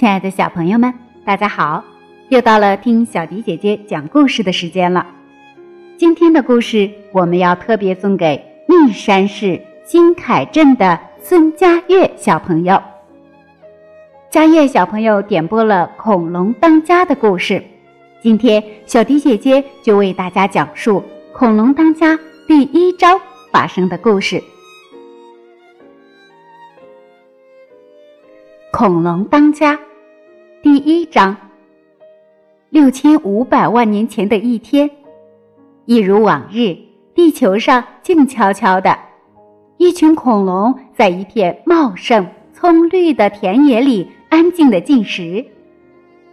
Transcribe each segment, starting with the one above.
亲爱的小朋友们，大家好！又到了听小迪姐姐讲故事的时间了。今天的故事我们要特别送给密山市金凯镇的孙佳悦小朋友。佳悦小朋友点播了《恐龙当家》的故事，今天小迪姐姐就为大家讲述《恐龙当家》第一章发生的故事。恐龙当家，第一章。六千五百万年前的一天，一如往日，地球上静悄悄的，一群恐龙在一片茂盛葱绿的田野里安静的进食。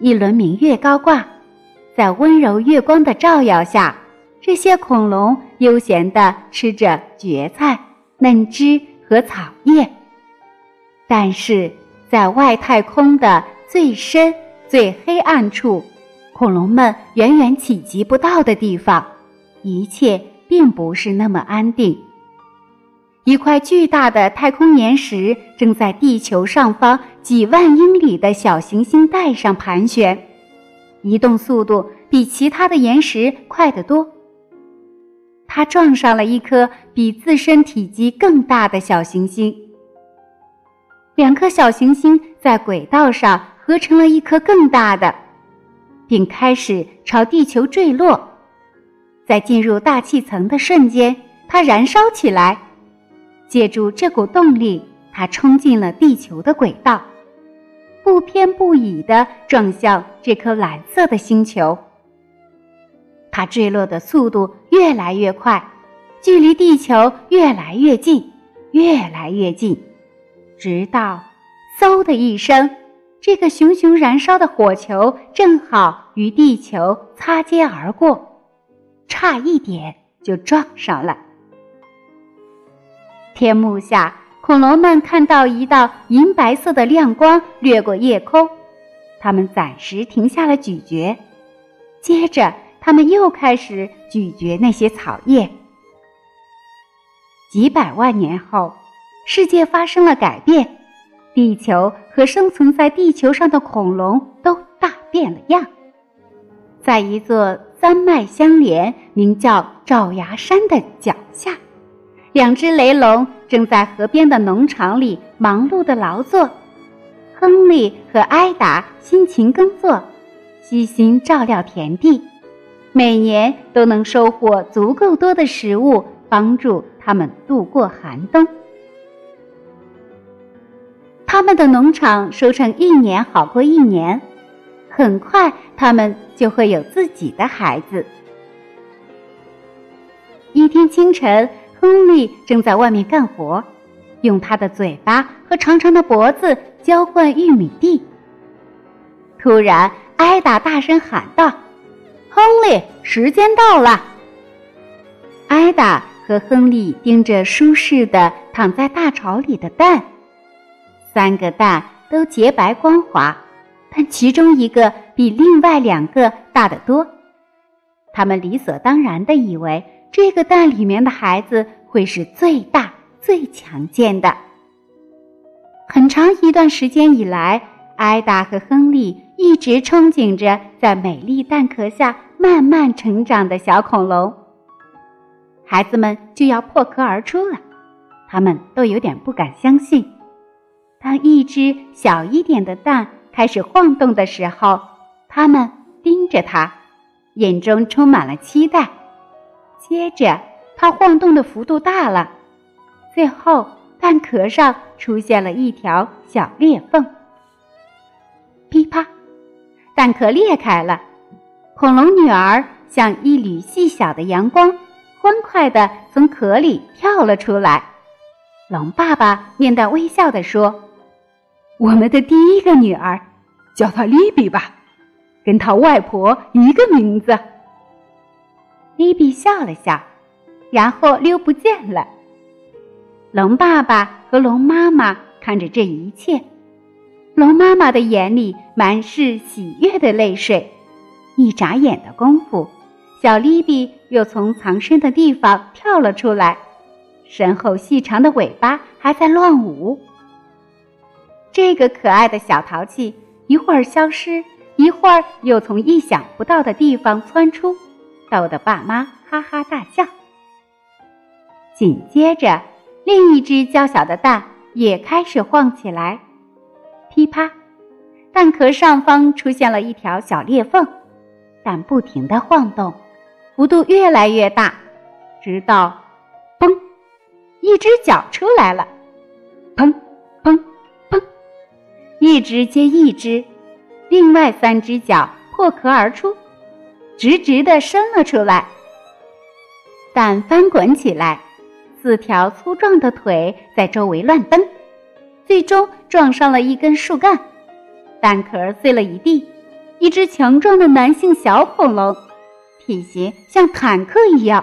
一轮明月高挂，在温柔月光的照耀下，这些恐龙悠闲地吃着蕨菜、嫩枝和草叶。但是。在外太空的最深、最黑暗处，恐龙们远远企及不到的地方，一切并不是那么安定。一块巨大的太空岩石正在地球上方几万英里的小行星带上盘旋，移动速度比其他的岩石快得多。它撞上了一颗比自身体积更大的小行星。两颗小行星在轨道上合成了一颗更大的，并开始朝地球坠落。在进入大气层的瞬间，它燃烧起来。借助这股动力，它冲进了地球的轨道，不偏不倚地撞向这颗蓝色的星球。它坠落的速度越来越快，距离地球越来越近，越来越近。直到，嗖的一声，这个熊熊燃烧的火球正好与地球擦肩而过，差一点就撞上了。天幕下，恐龙们看到一道银白色的亮光掠过夜空，他们暂时停下了咀嚼，接着他们又开始咀嚼那些草叶。几百万年后。世界发生了改变，地球和生存在地球上的恐龙都大变了样。在一座山脉相连、名叫爪牙山的脚下，两只雷龙正在河边的农场里忙碌的劳作。亨利和艾达辛勤耕作，悉心照料田地，每年都能收获足够多的食物，帮助他们度过寒冬。他们的农场收成一年好过一年，很快他们就会有自己的孩子。一天清晨，亨利正在外面干活，用他的嘴巴和长长的脖子浇灌玉米地。突然，艾达大声喊道：“亨利，时间到了！”艾达和亨利盯着舒适的躺在大巢里的蛋。三个蛋都洁白光滑，但其中一个比另外两个大得多。他们理所当然的以为这个蛋里面的孩子会是最大、最强健的。很长一段时间以来，艾达和亨利一直憧憬着在美丽蛋壳下慢慢成长的小恐龙。孩子们就要破壳而出了，他们都有点不敢相信。当一只小一点的蛋开始晃动的时候，他们盯着它，眼中充满了期待。接着，它晃动的幅度大了，最后蛋壳上出现了一条小裂缝。噼啪，蛋壳裂开了，恐龙女儿像一缕细小的阳光，欢快地从壳里跳了出来。龙爸爸面带微笑地说。我们的第一个女儿，叫她莉比吧，跟她外婆一个名字。莉比笑了笑，然后溜不见了。龙爸爸和龙妈妈看着这一切，龙妈妈的眼里满是喜悦的泪水。一眨眼的功夫，小莉比又从藏身的地方跳了出来，身后细长的尾巴还在乱舞。这个可爱的小淘气一会儿消失，一会儿又从意想不到的地方窜出，逗得爸妈哈哈大笑。紧接着，另一只娇小的蛋也开始晃起来，噼啪，蛋壳上方出现了一条小裂缝，蛋不停地晃动，幅度越来越大，直到，嘣，一只脚出来了，砰砰砰，一只接一只，另外三只脚破壳而出，直直地伸了出来，蛋翻滚起来。四条粗壮的腿在周围乱蹬，最终撞上了一根树干，蛋壳碎了一地。一只强壮的男性小恐龙，体型像坦克一样，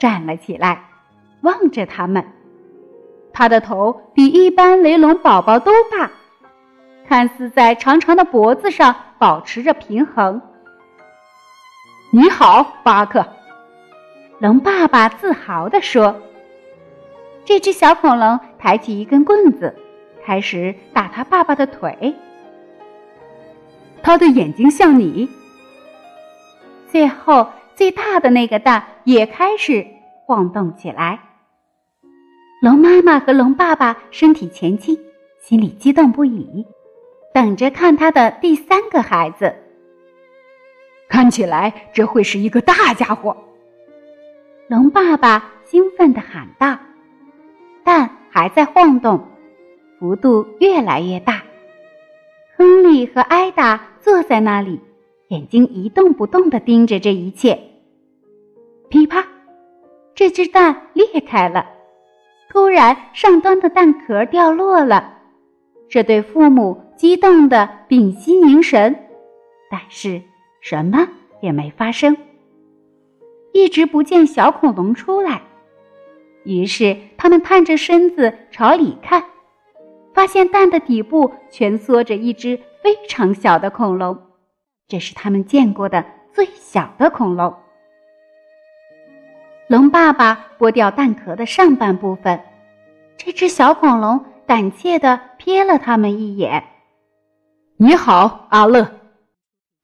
站了起来，望着他们。他的头比一般雷龙宝宝都大，看似在长长的脖子上保持着平衡。你好，巴克，龙爸爸自豪地说。这只小恐龙抬起一根棍子，开始打他爸爸的腿。他的眼睛像你。最后，最大的那个蛋也开始晃动起来。龙妈妈和龙爸爸身体前倾，心里激动不已，等着看他的第三个孩子。看起来这会是一个大家伙。龙爸爸兴奋地喊道。蛋还在晃动，幅度越来越大。亨利和艾达坐在那里，眼睛一动不动地盯着这一切。噼啪，这只蛋裂开了，突然上端的蛋壳掉落了。这对父母激动的屏息凝神，但是什么也没发生。一直不见小恐龙出来。于是，他们探着身子朝里看，发现蛋的底部蜷缩着一只非常小的恐龙，这是他们见过的最小的恐龙。龙爸爸剥掉蛋壳的上半部分，这只小恐龙胆怯地瞥了他们一眼。“你好，阿乐。”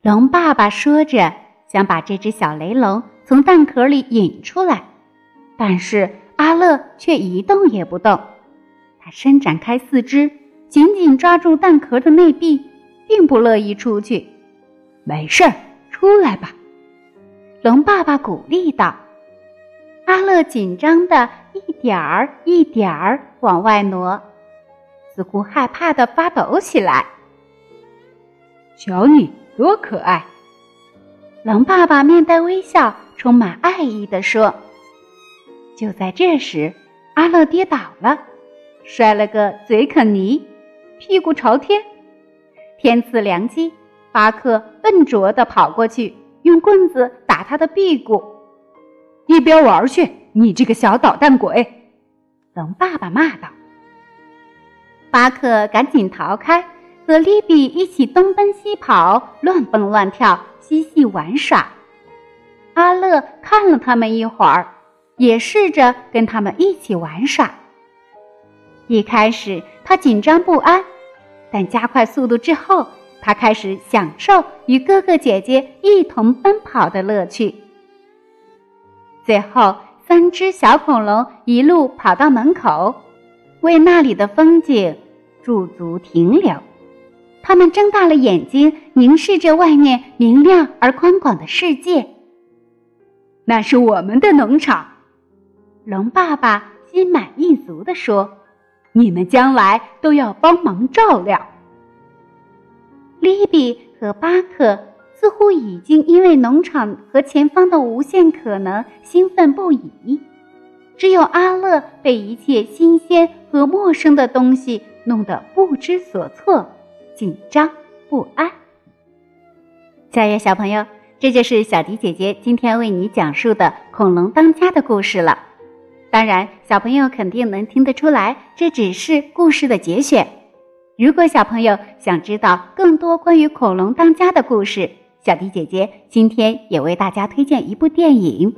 龙爸爸说着，想把这只小雷龙从蛋壳里引出来，但是。阿乐却一动也不动，他伸展开四肢，紧紧抓住蛋壳的内壁，并不乐意出去。没事儿，出来吧，龙爸爸鼓励道。阿乐紧张的一点儿一点儿往外挪，似乎害怕的发抖起来。瞧你多可爱！狼爸爸面带微笑，充满爱意的说。就在这时，阿乐跌倒了，摔了个嘴啃泥，屁股朝天。天赐良机，巴克笨拙的跑过去，用棍子打他的屁股。一边玩去，你这个小捣蛋鬼！狼爸爸骂道。巴克赶紧逃开，和利比一起东奔西跑，乱蹦乱跳，嬉戏玩耍。阿乐看了他们一会儿。也试着跟他们一起玩耍。一开始他紧张不安，但加快速度之后，他开始享受与哥哥姐姐一同奔跑的乐趣。最后，三只小恐龙一路跑到门口，为那里的风景驻足停留。他们睁大了眼睛，凝视着外面明亮而宽广的世界。那是我们的农场。龙爸爸心满意足地说：“你们将来都要帮忙照料。”利比和巴克似乎已经因为农场和前方的无限可能兴奋不已，只有阿乐被一切新鲜和陌生的东西弄得不知所措、紧张不安。小月小朋友，这就是小迪姐姐今天为你讲述的《恐龙当家》的故事了。当然，小朋友肯定能听得出来，这只是故事的节选。如果小朋友想知道更多关于恐龙当家的故事，小迪姐姐今天也为大家推荐一部电影，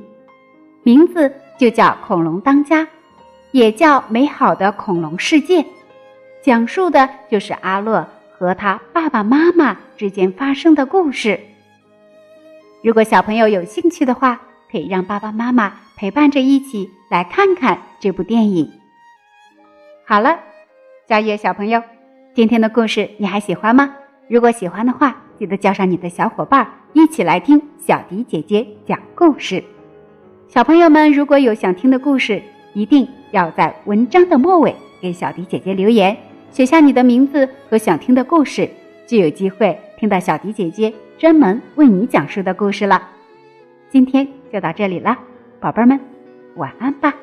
名字就叫《恐龙当家》，也叫《美好的恐龙世界》，讲述的就是阿乐和他爸爸妈妈之间发生的故事。如果小朋友有兴趣的话，可以让爸爸妈妈陪伴着一起来看看这部电影。好了，小野小朋友，今天的故事你还喜欢吗？如果喜欢的话，记得叫上你的小伙伴一起来听小迪姐姐讲故事。小朋友们，如果有想听的故事，一定要在文章的末尾给小迪姐姐留言，写下你的名字和想听的故事，就有机会听到小迪姐姐专门为你讲述的故事了。今天就到这里了，宝贝们，晚安吧。